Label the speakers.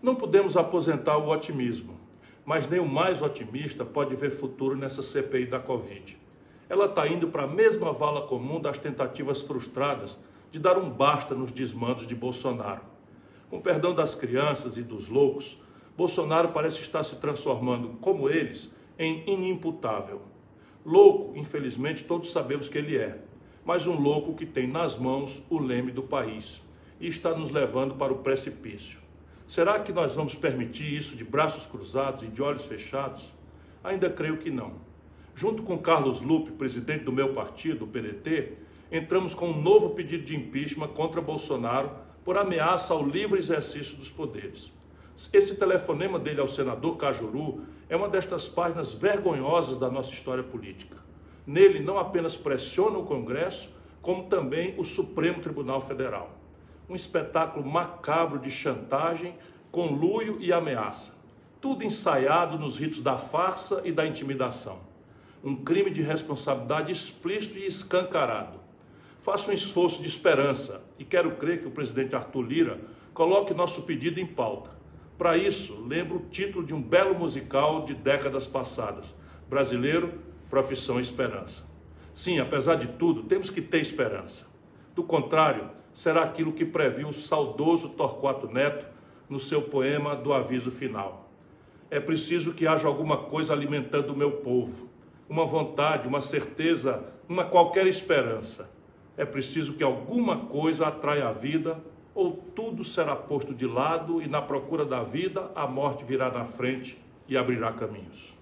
Speaker 1: Não podemos aposentar o otimismo, mas nem o mais otimista pode ver futuro nessa CPI da Covid. Ela está indo para a mesma vala comum das tentativas frustradas de dar um basta nos desmandos de Bolsonaro. Com perdão das crianças e dos loucos, Bolsonaro parece estar se transformando, como eles, em inimputável. Louco, infelizmente, todos sabemos que ele é, mas um louco que tem nas mãos o leme do país e está nos levando para o precipício. Será que nós vamos permitir isso de braços cruzados e de olhos fechados? Ainda creio que não. Junto com Carlos Lupe, presidente do meu partido, o PDT, entramos com um novo pedido de impeachment contra Bolsonaro por ameaça ao livre exercício dos poderes. Esse telefonema dele ao senador Cajuru é uma destas páginas vergonhosas da nossa história política. Nele não apenas pressiona o Congresso, como também o Supremo Tribunal Federal um espetáculo macabro de chantagem, conluio e ameaça. Tudo ensaiado nos ritos da farsa e da intimidação. Um crime de responsabilidade explícito e escancarado. Faço um esforço de esperança e quero crer que o presidente Arthur Lira coloque nosso pedido em pauta. Para isso, lembro o título de um belo musical de décadas passadas: Brasileiro, Profissão Esperança. Sim, apesar de tudo, temos que ter esperança. Do contrário, será aquilo que previu o saudoso Torquato Neto no seu poema do aviso final. É preciso que haja alguma coisa alimentando o meu povo, uma vontade, uma certeza, uma qualquer esperança. É preciso que alguma coisa atraia a vida, ou tudo será posto de lado e na procura da vida a morte virá na frente e abrirá caminhos.